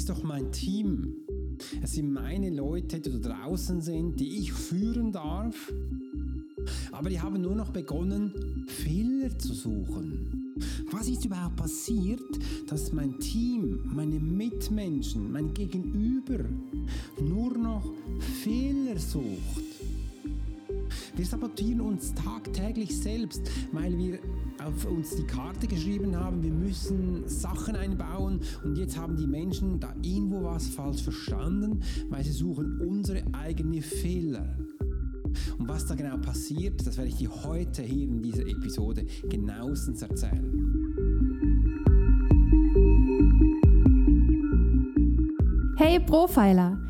ist doch mein Team. Es sind meine Leute, die da draußen sind, die ich führen darf. Aber die haben nur noch begonnen, Fehler zu suchen. Was ist überhaupt passiert, dass mein Team, meine Mitmenschen, mein Gegenüber nur noch Fehler sucht? Wir sabotieren uns tagtäglich selbst, weil wir auf uns die Karte geschrieben haben, wir müssen Sachen einbauen und jetzt haben die Menschen da irgendwo was falsch verstanden, weil sie suchen unsere eigenen Fehler. Und was da genau passiert, das werde ich dir heute hier in dieser Episode genauestens erzählen. Hey Profiler!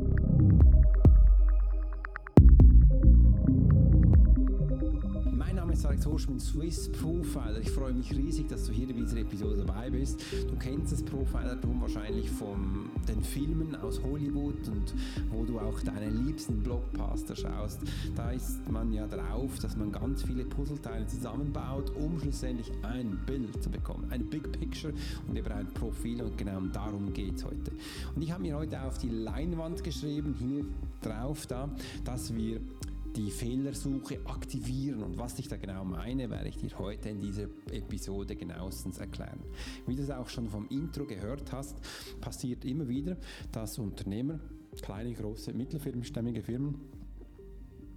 Horschmann, Swiss Profiler. Ich freue mich riesig, dass du hier in dieser Episode dabei bist. Du kennst das Profilertum wahrscheinlich von den Filmen aus Hollywood und wo du auch deine liebsten Blockbuster schaust. Da ist man ja drauf, dass man ganz viele Puzzleteile zusammenbaut, um schlussendlich ein Bild zu bekommen. Ein Big Picture und eben ein Profil und genau darum geht es heute. Und ich habe mir heute auf die Leinwand geschrieben, hier drauf da, dass wir die Fehlersuche aktivieren. Und was ich da genau meine, werde ich dir heute in dieser Episode genauestens erklären. Wie du es auch schon vom Intro gehört hast, passiert immer wieder, dass Unternehmer, kleine, große, mittelfirmenstämmige Firmen,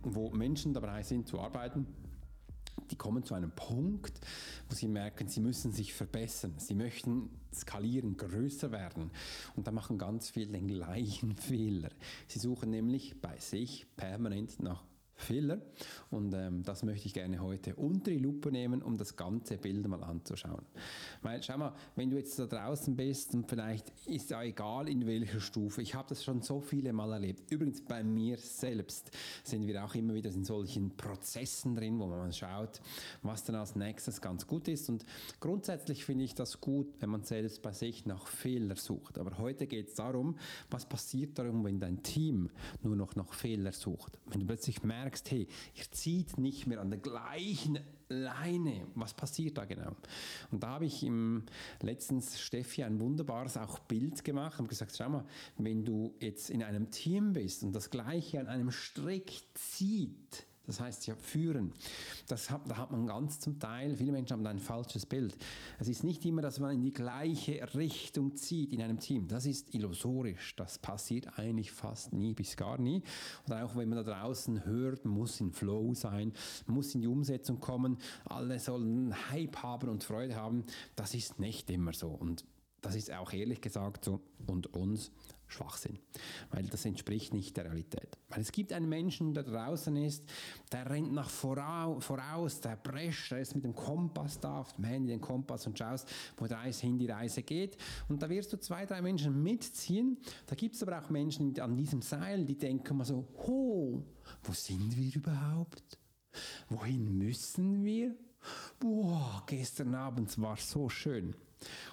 wo Menschen dabei sind zu arbeiten, die kommen zu einem Punkt, wo sie merken, sie müssen sich verbessern. Sie möchten skalieren, größer werden. Und da machen ganz viele den gleichen Fehler. Sie suchen nämlich bei sich permanent nach Fehler. Und ähm, das möchte ich gerne heute unter die Lupe nehmen, um das ganze Bild mal anzuschauen. Weil, schau mal, wenn du jetzt da draußen bist und vielleicht ist ja egal in welcher Stufe, ich habe das schon so viele Mal erlebt. Übrigens bei mir selbst sind wir auch immer wieder in solchen Prozessen drin, wo man schaut, was dann als nächstes ganz gut ist. Und grundsätzlich finde ich das gut, wenn man selbst bei sich nach Fehler sucht. Aber heute geht es darum, was passiert darum, wenn dein Team nur noch nach Fehler sucht. Wenn du plötzlich merkst, merkst, hey, ihr zieht nicht mehr an der gleichen Leine. Was passiert da genau? Und da habe ich im letztens Steffi ein wunderbares auch Bild gemacht und gesagt, schau mal, wenn du jetzt in einem Team bist und das Gleiche an einem Strick zieht, das heißt ja führen. Das hat, da hat man ganz zum Teil, viele Menschen haben ein falsches Bild. Es ist nicht immer, dass man in die gleiche Richtung zieht in einem Team. Das ist illusorisch. Das passiert eigentlich fast nie bis gar nie. Und auch wenn man da draußen hört, muss in Flow sein, muss in die Umsetzung kommen, alle sollen Hype haben und Freude haben. Das ist nicht immer so. Und das ist auch ehrlich gesagt so und uns Schwachsinn, weil das entspricht nicht der Realität. Weil es gibt einen Menschen, der draußen ist, der rennt nach voraus, der prescht, der ist mit dem Kompass da, auf dem Handy den Kompass und schaust, wo hin die Reise geht. Und da wirst du zwei, drei Menschen mitziehen. Da gibt es aber auch Menschen an diesem Seil, die denken mal so, ho, wo sind wir überhaupt? Wohin müssen wir? Boah, gestern Abend war so schön.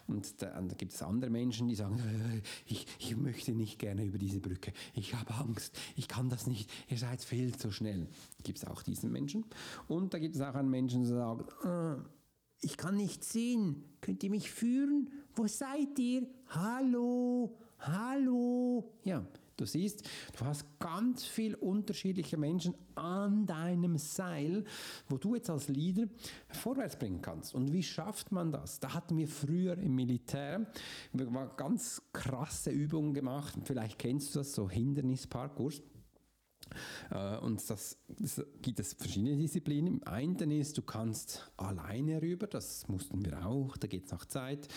Und da, gibt es andere Menschen, die sagen, ich, ich möchte nicht gerne über diese Brücke, ich habe Angst, ich kann das nicht, ihr seid viel zu schnell. Gibt es auch diesen Menschen. Und da gibt es auch einen Menschen, die sagen, äh, ich kann nicht sehen, könnt ihr mich führen? Wo seid ihr? Hallo, hallo. Ja, Du siehst, du hast ganz viele unterschiedliche Menschen an deinem Seil, wo du jetzt als Leader vorwärts bringen kannst. Und wie schafft man das? Da hatten wir früher im Militär ganz krasse Übungen gemacht. Vielleicht kennst du das, so Hindernisparcours. Äh, und das, das, gibt es verschiedene Disziplinen. Im einen ist, du kannst alleine rüber, das mussten wir auch, da geht es nach Zeit.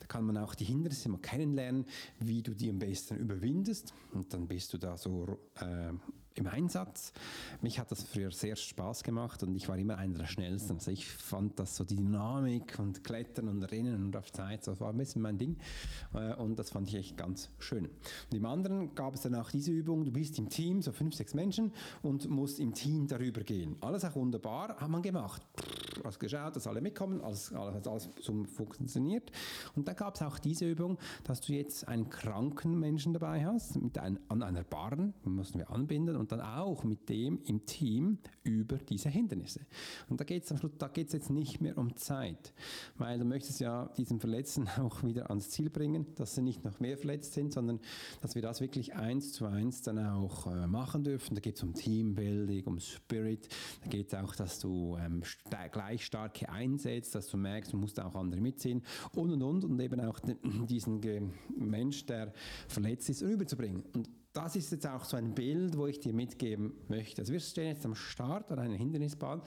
Da kann man auch die Hindernisse mal kennenlernen, wie du die am besten überwindest. Und dann bist du da so äh, im Einsatz. Mich hat das früher sehr Spaß gemacht und ich war immer einer der Schnellsten. Also ich fand das so die Dynamik und Klettern und Rennen und auf Zeit, das war ein bisschen mein Ding äh, und das fand ich echt ganz schön. Und im anderen gab es dann auch diese Übung, du bist im Team, so fünf, sechs Menschen und musst im Team darüber gehen. Alles auch wunderbar, hat man gemacht. Hast geschaut, dass alle mitkommen, alles, alles, alles so funktioniert. Und dann gab es auch diese Übung, dass du jetzt einen kranken Menschen dabei hast, mit ein, an einer Barren, mussten wir anbinden und dann auch mit dem im Team über diese Hindernisse. Und da geht es am Schluss, da geht es jetzt nicht mehr um Zeit, weil du möchtest ja diesen Verletzten auch wieder ans Ziel bringen, dass sie nicht noch mehr verletzt sind, sondern dass wir das wirklich eins zu eins dann auch äh, machen dürfen. Da geht es um Teambuilding, um Spirit, da geht es auch, dass du ähm, gleich starke einsetzt, dass du merkst, du musst auch andere mitziehen und und und und eben auch diesen Mensch, der verletzt ist, rüberzubringen. Und das ist jetzt auch so ein Bild, wo ich dir mitgeben möchte. Also wir stehen jetzt am Start an einer Hindernisbahn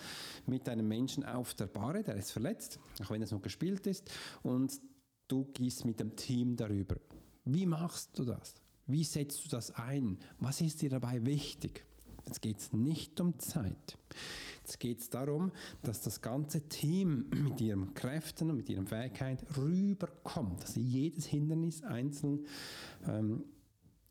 mit einem Menschen auf der Bahre, der ist verletzt, auch wenn es noch gespielt ist, und du gehst mit dem Team darüber. Wie machst du das? Wie setzt du das ein? Was ist dir dabei wichtig? Jetzt geht es nicht um Zeit. Jetzt geht es darum, dass das ganze Team mit ihren Kräften und mit ihren Fähigkeiten rüberkommt, dass sie jedes Hindernis einzeln ähm,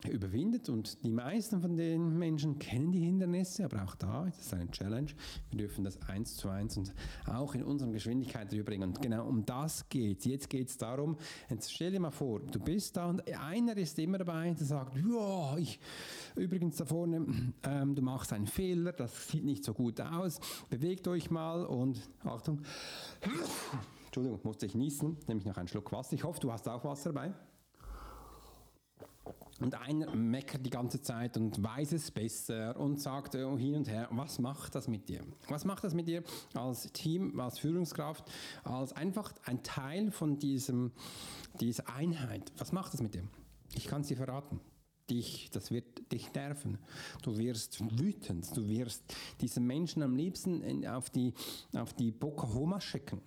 überwindet und die meisten von den Menschen kennen die Hindernisse, aber auch da ist es eine Challenge. Wir dürfen das eins zu eins und auch in unserer Geschwindigkeit rüberbringen. Und genau um das geht Jetzt geht es darum, jetzt stell dir mal vor, du bist da und einer ist immer dabei, der sagt, ja, ich, übrigens da vorne, ähm, du machst einen Fehler, das sieht nicht so gut aus, bewegt euch mal und Achtung, Entschuldigung, musste ich niesen, nämlich noch einen Schluck Wasser. Ich hoffe, du hast auch Wasser dabei. Und einer meckert die ganze Zeit und weiß es besser und sagt hin und her, was macht das mit dir? Was macht das mit dir als Team, als Führungskraft, als einfach ein Teil von diesem, dieser Einheit? Was macht das mit dir? Ich kann es dir verraten. Dich, das wird dich nerven. Du wirst wütend. Du wirst diesen Menschen am liebsten auf die, auf die Bocahoma schicken.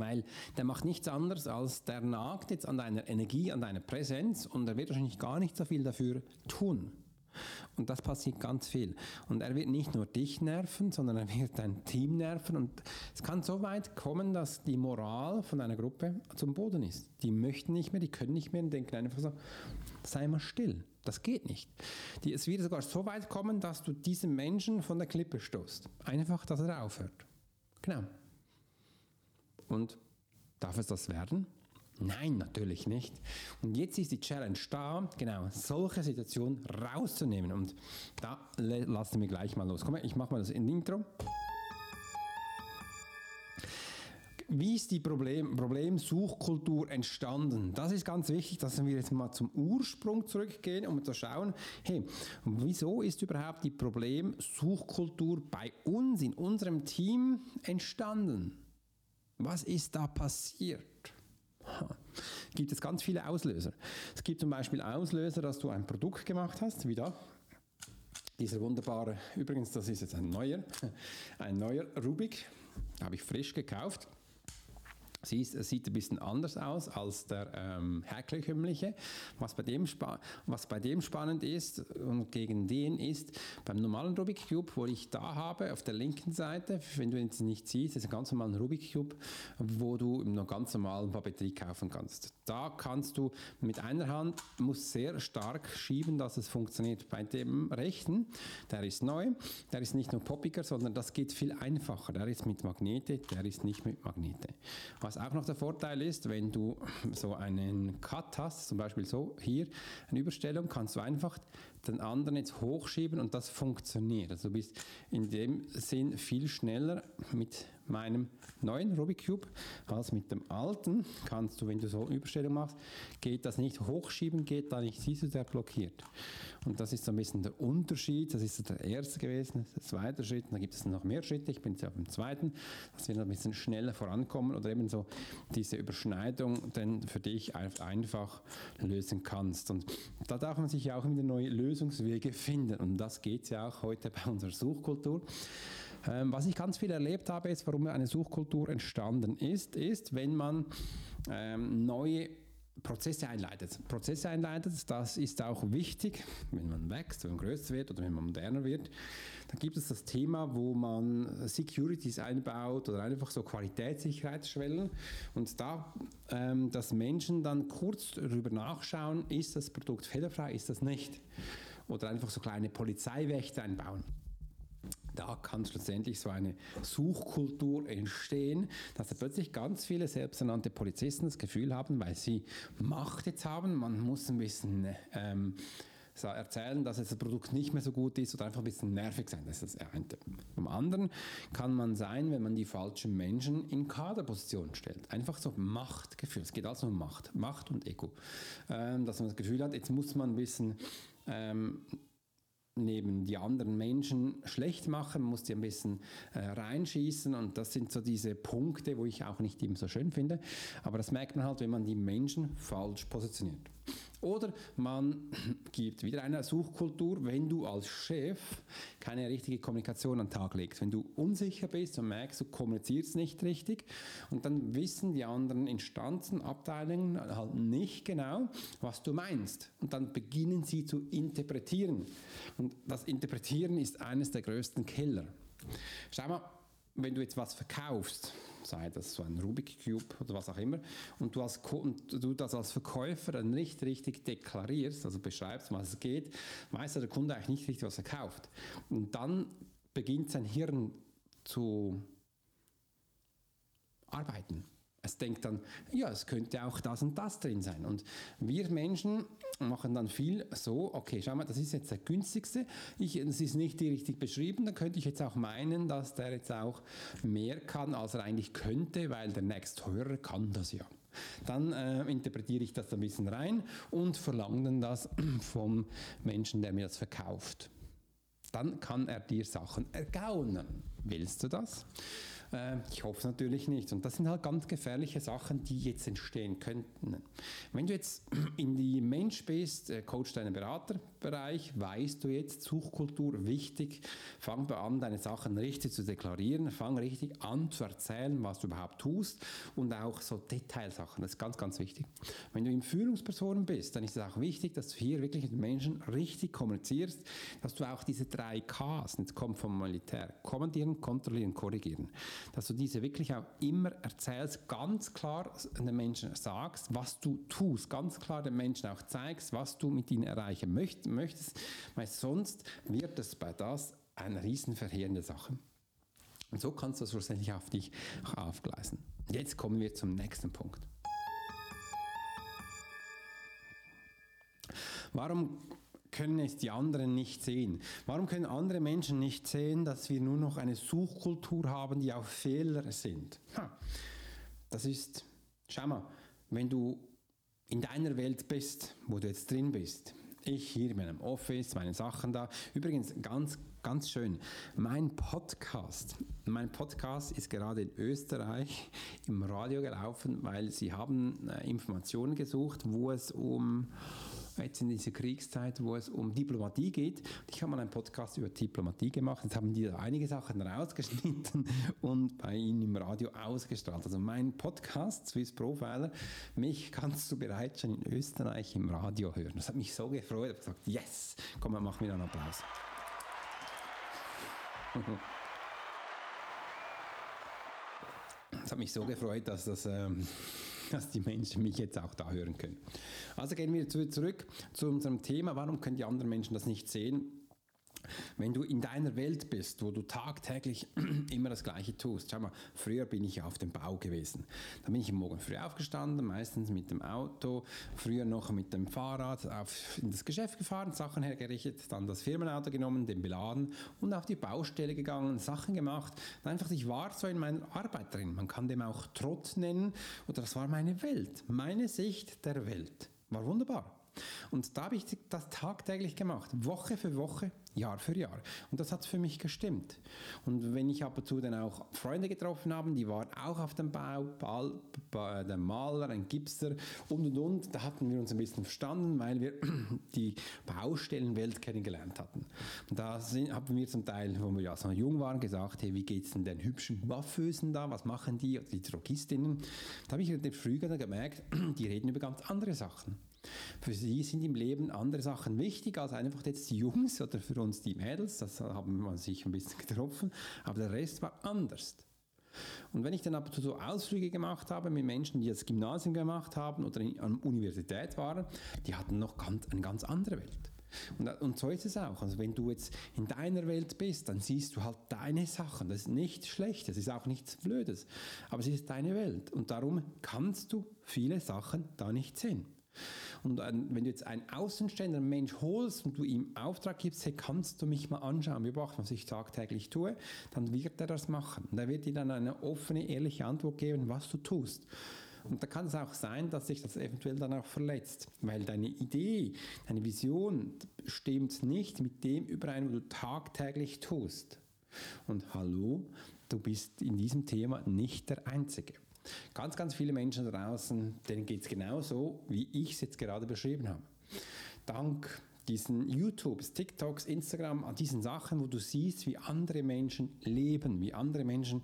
Weil der macht nichts anderes als der nagt jetzt an deiner Energie, an deiner Präsenz und er wird wahrscheinlich gar nicht so viel dafür tun. Und das passiert ganz viel. Und er wird nicht nur dich nerven, sondern er wird dein Team nerven. Und es kann so weit kommen, dass die Moral von einer Gruppe zum Boden ist. Die möchten nicht mehr, die können nicht mehr und denken einfach so, sei mal still. Das geht nicht. Die, es wird sogar so weit kommen, dass du diesen Menschen von der Klippe stoßt. Einfach, dass er aufhört. Genau. Und darf es das werden? Nein, natürlich nicht. Und jetzt ist die Challenge da, genau, solche Situationen rauszunehmen. Und da lassen wir gleich mal los. Komm, ich mache mal das in Intro. Wie ist die Problem, Problemsuchkultur entstanden? Das ist ganz wichtig, dass wir jetzt mal zum Ursprung zurückgehen, um zu schauen, hey, wieso ist überhaupt die Problemsuchkultur bei uns in unserem Team entstanden? Was ist da passiert? Gibt es ganz viele Auslöser. Es gibt zum Beispiel Auslöser, dass du ein Produkt gemacht hast, wie da. Dieser wunderbare, übrigens, das ist jetzt ein neuer, ein neuer Rubik, habe ich frisch gekauft. Siehst, es sieht ein bisschen anders aus als der ähm, herkömmliche. Was bei, dem was bei dem spannend ist und gegen den ist, beim normalen Rubik Cube, wo ich da habe, auf der linken Seite, wenn du ihn nicht siehst, ist ein ganz normaler Rubik Cube, wo du noch ganz normalen Papeterie kaufen kannst. Da kannst du mit einer Hand, muss sehr stark schieben, dass es funktioniert. Bei dem rechten, der ist neu, der ist nicht nur poppiger, sondern das geht viel einfacher. Der ist mit Magnete, der ist nicht mit Magnete. Was auch noch der Vorteil ist, wenn du so einen Cut hast, zum Beispiel so hier, eine Überstellung, kannst du einfach den anderen jetzt hochschieben und das funktioniert. Also du bist in dem Sinn viel schneller mit meinem neuen Rubik Cube als mit dem alten. Kannst du, wenn du so Überstellung machst, geht das nicht hochschieben, geht da nicht, siehst du, der blockiert. Und das ist so ein bisschen der Unterschied. Das ist der erste gewesen, der zweite Schritt. Und dann gibt es noch mehr Schritte. Ich bin jetzt auf dem zweiten, dass wir ein bisschen schneller vorankommen oder eben so diese Überschneidung dann für dich einfach lösen kannst. Und da darf man sich ja auch wieder neue Lösungswege finden. Und das geht ja auch heute bei unserer Suchkultur. Ähm, was ich ganz viel erlebt habe, ist, warum eine Suchkultur entstanden ist, ist, wenn man ähm, neue Prozesse einleitet. Prozesse einleitet, das ist auch wichtig, wenn man wächst, wenn man größer wird oder wenn man moderner wird. Dann gibt es das Thema, wo man Securities einbaut oder einfach so Qualitätssicherheitsschwellen und da, ähm, dass Menschen dann kurz darüber nachschauen, ist das Produkt fehlerfrei, ist das nicht. Oder einfach so kleine Polizeiwächter einbauen da kann schlussendlich so eine Suchkultur entstehen, dass da plötzlich ganz viele selbsternannte Polizisten das Gefühl haben, weil sie Macht jetzt haben, man muss ein bisschen ähm, erzählen, dass das Produkt nicht mehr so gut ist oder einfach ein bisschen nervig sein. Das ist das eine. Vom anderen kann man sein, wenn man die falschen Menschen in Kaderpositionen stellt. Einfach so Machtgefühl. Es geht also um Macht. Macht und Ego. Ähm, dass man das Gefühl hat, jetzt muss man ein bisschen ähm, neben die anderen Menschen schlecht machen, muss die ein bisschen äh, reinschießen und das sind so diese Punkte, wo ich auch nicht immer so schön finde, aber das merkt man halt, wenn man die Menschen falsch positioniert. Oder man gibt wieder eine Suchkultur, wenn du als Chef keine richtige Kommunikation an den Tag legst. Wenn du unsicher bist und merkst, du kommunizierst nicht richtig und dann wissen die anderen Instanzen, Abteilungen halt nicht genau, was du meinst. Und dann beginnen sie zu interpretieren. Und das Interpretieren ist eines der größten Keller. Schau mal, wenn du jetzt was verkaufst, sei das so ein Rubik Cube oder was auch immer, und du, als, und du das als Verkäufer dann nicht richtig deklarierst, also beschreibst, was es geht, weiß der Kunde eigentlich nicht richtig, was er kauft. Und dann beginnt sein Hirn zu arbeiten. Es denkt dann, ja, es könnte auch das und das drin sein. Und wir Menschen machen dann viel so, okay, schau mal, das ist jetzt der günstigste, ich, es ist nicht richtig beschrieben, dann könnte ich jetzt auch meinen, dass der jetzt auch mehr kann, als er eigentlich könnte, weil der nächsthörer kann das ja. Dann äh, interpretiere ich das ein bisschen rein und verlange dann das vom Menschen, der mir das verkauft. Dann kann er dir Sachen ergaunen. Willst du das? Äh, ich hoffe natürlich nicht. Und das sind halt ganz gefährliche Sachen, die jetzt entstehen könnten. Wenn du jetzt in die Mensch bist, äh, Coach deinen Beraterbereich, weißt du jetzt, Suchkultur wichtig. Fang an, deine Sachen richtig zu deklarieren. Fang richtig an zu erzählen, was du überhaupt tust und auch so Detailsachen. Das ist ganz, ganz wichtig. Wenn du in Führungspersonen bist, dann ist es auch wichtig, dass du hier wirklich mit Menschen richtig kommunizierst, dass du auch diese drei Ks, jetzt kommt vom Militär, kommandieren, kontrollieren, korrigieren, dass du diese wirklich auch immer erzählst, ganz klar den Menschen sagst, was du tust, ganz klar den Menschen auch zeigst, was du mit ihnen erreichen möchtest, weil sonst wird es bei das eine riesen verheerende Sache. Und so kannst du das schlussendlich auf dich aufgleisen. Jetzt kommen wir zum nächsten Punkt. Warum können es die anderen nicht sehen? Warum können andere Menschen nicht sehen, dass wir nur noch eine Suchkultur haben, die auf Fehler sind? Ha, das ist, schau mal, wenn du in deiner Welt bist, wo du jetzt drin bist, ich hier in meinem Office, meine Sachen da. Übrigens, ganz, ganz schön, mein Podcast, mein Podcast ist gerade in Österreich im Radio gelaufen, weil sie haben äh, Informationen gesucht, wo es um jetzt in dieser Kriegszeit, wo es um Diplomatie geht. Ich habe mal einen Podcast über Diplomatie gemacht. Jetzt haben die da einige Sachen rausgeschnitten und bei Ihnen im Radio ausgestrahlt. Also mein Podcast, Swiss Profiler, mich kannst du bereits schon in Österreich im Radio hören. Das hat mich so gefreut. Ich habe gesagt, yes, komm, mach mir einen Applaus. Es hat mich so gefreut, dass das... Ähm, dass die Menschen mich jetzt auch da hören können. Also gehen wir zurück zu unserem Thema. Warum können die anderen Menschen das nicht sehen? Wenn du in deiner Welt bist, wo du tagtäglich immer das Gleiche tust, schau mal, früher bin ich auf dem Bau gewesen. Da bin ich morgen früh aufgestanden, meistens mit dem Auto, früher noch mit dem Fahrrad auf, in das Geschäft gefahren, Sachen hergerichtet, dann das Firmenauto genommen, den beladen und auf die Baustelle gegangen, Sachen gemacht. Einfach, ich war so in meiner Arbeit drin. Man kann dem auch Trott nennen oder das war meine Welt, meine Sicht der Welt. War wunderbar. Und da habe ich das tagtäglich gemacht, Woche für Woche, Jahr für Jahr. Und das hat für mich gestimmt. Und wenn ich ab und zu dann auch Freunde getroffen habe, die waren auch auf dem Bau, Ball, der Maler, ein Gipser und und und, da hatten wir uns ein bisschen verstanden, weil wir die Baustellenwelt kennengelernt hatten. Und da sind, haben wir zum Teil, wo wir ja so jung waren, gesagt, hey, wie geht es denn den hübschen Waffösen da, was machen die, die Drogistinnen? Da habe ich in den Frühjahr gemerkt, die reden über ganz andere Sachen. Für sie sind im Leben andere Sachen wichtig als einfach jetzt die Jungs oder für uns die Mädels. Das haben wir sich ein bisschen getroffen. Aber der Rest war anders. Und wenn ich dann aber so Ausflüge gemacht habe mit Menschen, die das Gymnasium gemacht haben oder in, an Universität waren, die hatten noch ganz, eine ganz andere Welt. Und, und, so ist es auch. Also wenn du jetzt in deiner Welt bist, dann siehst du halt deine Sachen. Das ist nichts Schlechtes, ist auch nichts Blödes. Aber es ist deine Welt. Und darum kannst du viele Sachen da nicht sehen. Und wenn du jetzt einen außenstehenden Mensch holst und du ihm Auftrag gibst, hey, kannst du mich mal anschauen, beobachten, was ich tagtäglich tue, dann wird er das machen. Und er wird dir dann eine offene, ehrliche Antwort geben, was du tust. Und da kann es auch sein, dass sich das eventuell dann auch verletzt, weil deine Idee, deine Vision stimmt nicht mit dem überein, was du tagtäglich tust. Und hallo, du bist in diesem Thema nicht der Einzige. Ganz, ganz viele Menschen draußen, denen geht es genauso, wie ich es jetzt gerade beschrieben habe. Dank diesen YouTubes, TikToks, Instagram, an diesen Sachen, wo du siehst, wie andere Menschen leben, wie andere Menschen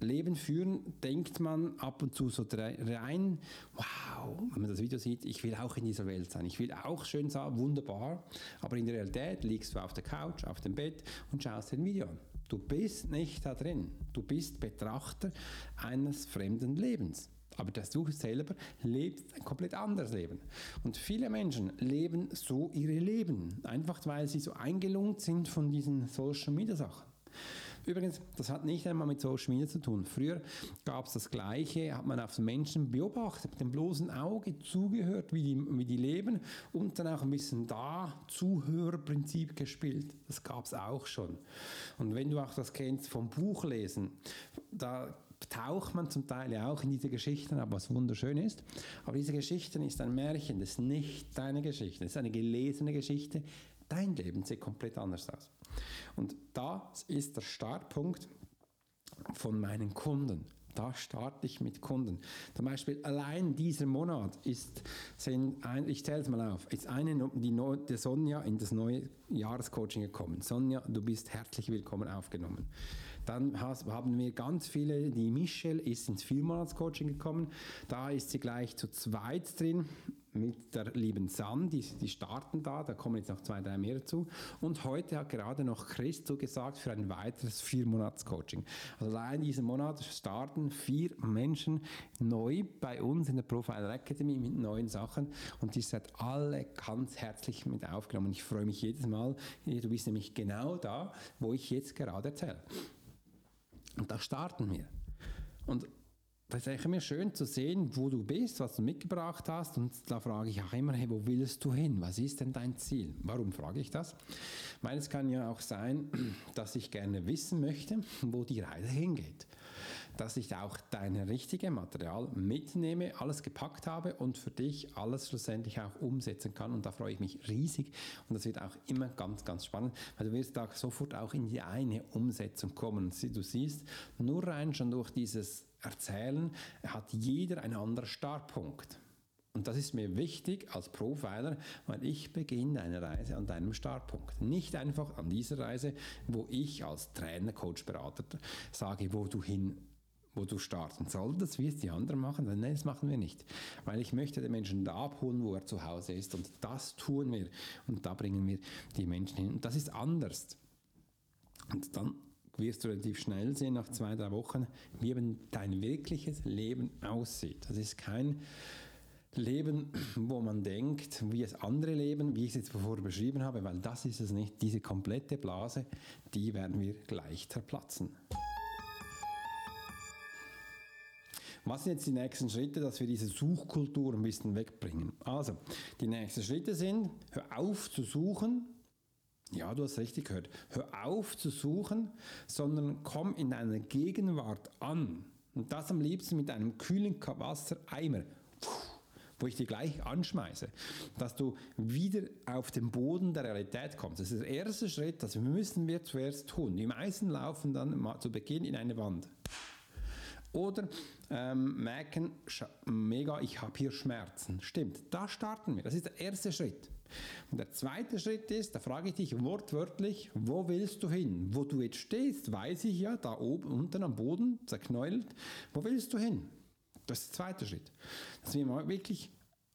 Leben führen, denkt man ab und zu so rein, wow, wenn man das Video sieht, ich will auch in dieser Welt sein, ich will auch schön sein, wunderbar, aber in der Realität liegst du auf der Couch, auf dem Bett und schaust dir ein Video an. Du bist nicht da drin. Du bist Betrachter eines fremden Lebens. Aber dass du selber lebst ein komplett anderes Leben. Und viele Menschen leben so ihre Leben, einfach weil sie so eingelungt sind von diesen Social Media Sachen. Übrigens, das hat nicht einmal mit Social Media zu tun. Früher gab es das Gleiche, hat man auf Menschen beobachtet, mit dem bloßen Auge zugehört, wie die, wie die leben und dann auch ein bisschen da Zuhörerprinzip gespielt. Das gab es auch schon. Und wenn du auch das kennst vom Buchlesen, da taucht man zum Teil ja auch in diese Geschichten ab, was wunderschön ist. Aber diese Geschichten ist ein Märchen, das ist nicht deine Geschichte, das ist eine gelesene Geschichte. Dein Leben sieht komplett anders aus. Und das ist der Startpunkt von meinen Kunden. Da starte ich mit Kunden. Zum Beispiel allein dieser Monat ist, sind ein, ich zähle es mal auf, ist eine, die, die Sonja in das neue Jahrescoaching gekommen. Sonja, du bist herzlich willkommen aufgenommen. Dann haben wir ganz viele, die Michelle ist ins Viermonatscoaching gekommen. Da ist sie gleich zu zweit drin mit der lieben San, die, die starten da, da kommen jetzt noch zwei, drei mehr zu. Und heute hat gerade noch Chris zugesagt für ein weiteres Vier-Monats-Coaching. Also allein diesen Monat starten vier Menschen neu bei uns in der Profiler Academy mit neuen Sachen und die seid alle ganz herzlich mit aufgenommen. Ich freue mich jedes Mal, du bist nämlich genau da, wo ich jetzt gerade erzähle. Und da starten wir. Und das ist immer schön zu sehen, wo du bist, was du mitgebracht hast. Und da frage ich auch immer, hey, wo willst du hin? Was ist denn dein Ziel? Warum frage ich das? Weil es kann ja auch sein, dass ich gerne wissen möchte, wo die Reise hingeht. Dass ich auch dein richtiges Material mitnehme, alles gepackt habe und für dich alles schlussendlich auch umsetzen kann. Und da freue ich mich riesig. Und das wird auch immer ganz, ganz spannend, weil du wirst da sofort auch in die eine Umsetzung kommen. Du siehst, nur rein schon durch dieses erzählen, hat jeder einen anderen Startpunkt. Und das ist mir wichtig als Profiler, weil ich beginne eine Reise an deinem Startpunkt. Nicht einfach an dieser Reise, wo ich als Trainer, Coach, Berater sage, wo du hin wo du starten solltest, wie es die anderen machen. Nein, das machen wir nicht. Weil ich möchte den Menschen da abholen, wo er zu Hause ist. Und das tun wir. Und da bringen wir die Menschen hin. Und das ist anders. Und dann wirst du relativ schnell sehen, nach zwei, drei Wochen, wie dein wirkliches Leben aussieht. Das ist kein leben, wo man denkt, wie es andere leben, wie ich es jetzt vorher beschrieben habe, weil das ist es nicht. Diese komplette Blase, die werden wir gleich zerplatzen. Was sind jetzt die nächsten Schritte, dass wir diese Suchkultur ein bisschen wegbringen? Also, die nächsten Schritte sind, hör auf zu suchen. Ja, du hast richtig gehört. Hör auf zu suchen, sondern komm in deiner Gegenwart an. Und das am liebsten mit einem kühlen Wassereimer wo ich dich gleich anschmeiße, dass du wieder auf den Boden der Realität kommst. Das ist der erste Schritt, das müssen wir zuerst tun. Die meisten laufen dann mal zu Beginn in eine Wand. Oder ähm, merken, mega, ich habe hier Schmerzen. Stimmt, da starten wir. Das ist der erste Schritt. Und der zweite Schritt ist, da frage ich dich wortwörtlich, wo willst du hin? Wo du jetzt stehst, weiß ich ja, da oben, unten am Boden, zerknäult. Wo willst du hin? Das ist der zweite Schritt. Dass wir mal wirklich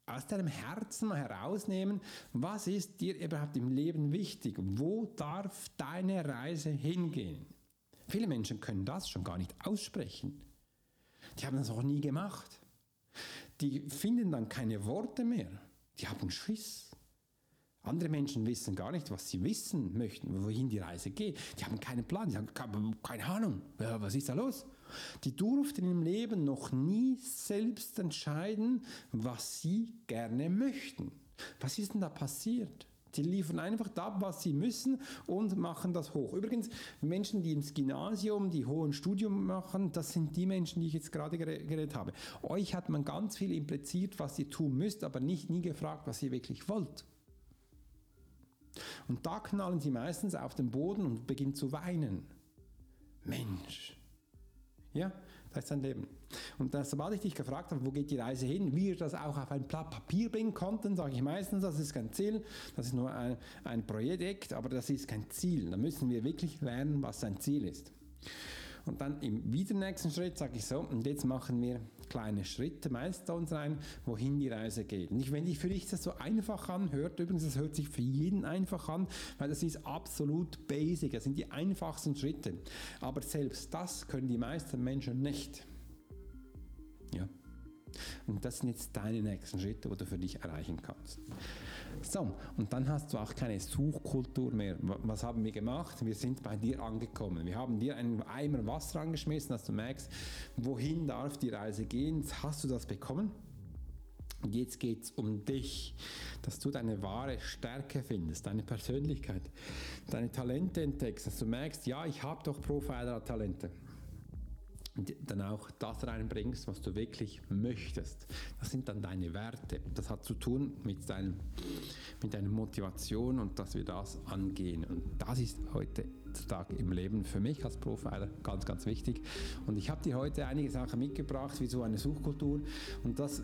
aus deinem Herzen mal herausnehmen, was ist dir überhaupt im Leben wichtig? Wo darf deine Reise hingehen? Viele Menschen können das schon gar nicht aussprechen. Die haben das auch nie gemacht. Die finden dann keine Worte mehr. Die haben Schiss. Andere Menschen wissen gar nicht, was sie wissen möchten, wohin die Reise geht. Die haben keinen Plan, die haben keine Ahnung, was ist da los? Die durften im Leben noch nie selbst entscheiden, was sie gerne möchten. Was ist denn da passiert? Die liefern einfach ab, was sie müssen und machen das hoch. Übrigens, Menschen, die ins Gymnasium, die hohen Studium machen, das sind die Menschen, die ich jetzt gerade geredet habe. Euch hat man ganz viel impliziert, was ihr tun müsst, aber nicht nie gefragt, was ihr wirklich wollt. Und da knallen sie meistens auf den Boden und beginnen zu weinen. Mensch. Ja, das ist sein Leben. Und sobald ich dich gefragt habe, wo geht die Reise hin, wie wir das auch auf ein Blatt Papier bringen konnten, sage ich meistens, das ist kein Ziel, das ist nur ein, ein Projekt, aber das ist kein Ziel. Da müssen wir wirklich lernen, was sein Ziel ist. Und dann im wieder nächsten Schritt sage ich so, und jetzt machen wir kleine Schritte, Milestones rein, wohin die Reise geht. Und wenn dich für dich das so einfach anhört, übrigens, das hört sich für jeden einfach an, weil das ist absolut basic, das sind die einfachsten Schritte. Aber selbst das können die meisten Menschen nicht. Ja. Und das sind jetzt deine nächsten Schritte, die du für dich erreichen kannst. So, und dann hast du auch keine Suchkultur mehr. Was haben wir gemacht? Wir sind bei dir angekommen. Wir haben dir einen Eimer Wasser angeschmissen, dass du merkst, wohin darf die Reise gehen. Hast du das bekommen. Jetzt geht es um dich, dass du deine wahre Stärke findest, deine Persönlichkeit, deine Talente entdeckst, dass du merkst, ja, ich habe doch Profiler-Talente dann auch das reinbringst, was du wirklich möchtest. Das sind dann deine Werte. Das hat zu tun mit, deinem, mit deiner Motivation und dass wir das angehen. Und das ist heute Tag im Leben für mich als Profiler ganz, ganz wichtig. Und ich habe dir heute einige Sachen mitgebracht, wie so eine Suchkultur. Und das,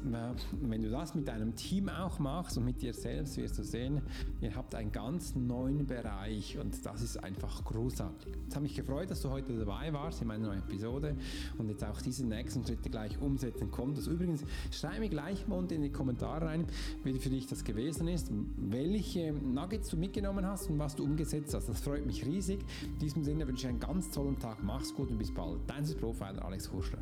wenn du das mit deinem Team auch machst und mit dir selbst, wirst du sehen, ihr habt einen ganz neuen Bereich und das ist einfach großartig. Es hat mich gefreut, dass du heute dabei warst in meiner neuen Episode und jetzt auch diese nächsten Schritte gleich umsetzen konntest. Übrigens, schreib mir gleich mal unten in die Kommentare rein, wie für dich das gewesen ist, welche Nuggets du mitgenommen hast und was du umgesetzt hast. Das freut mich riesig. In diesem Sinne wünsche ich einen ganz tollen Tag. Mach's gut und bis bald. Dein Profiler Alex Hurschler.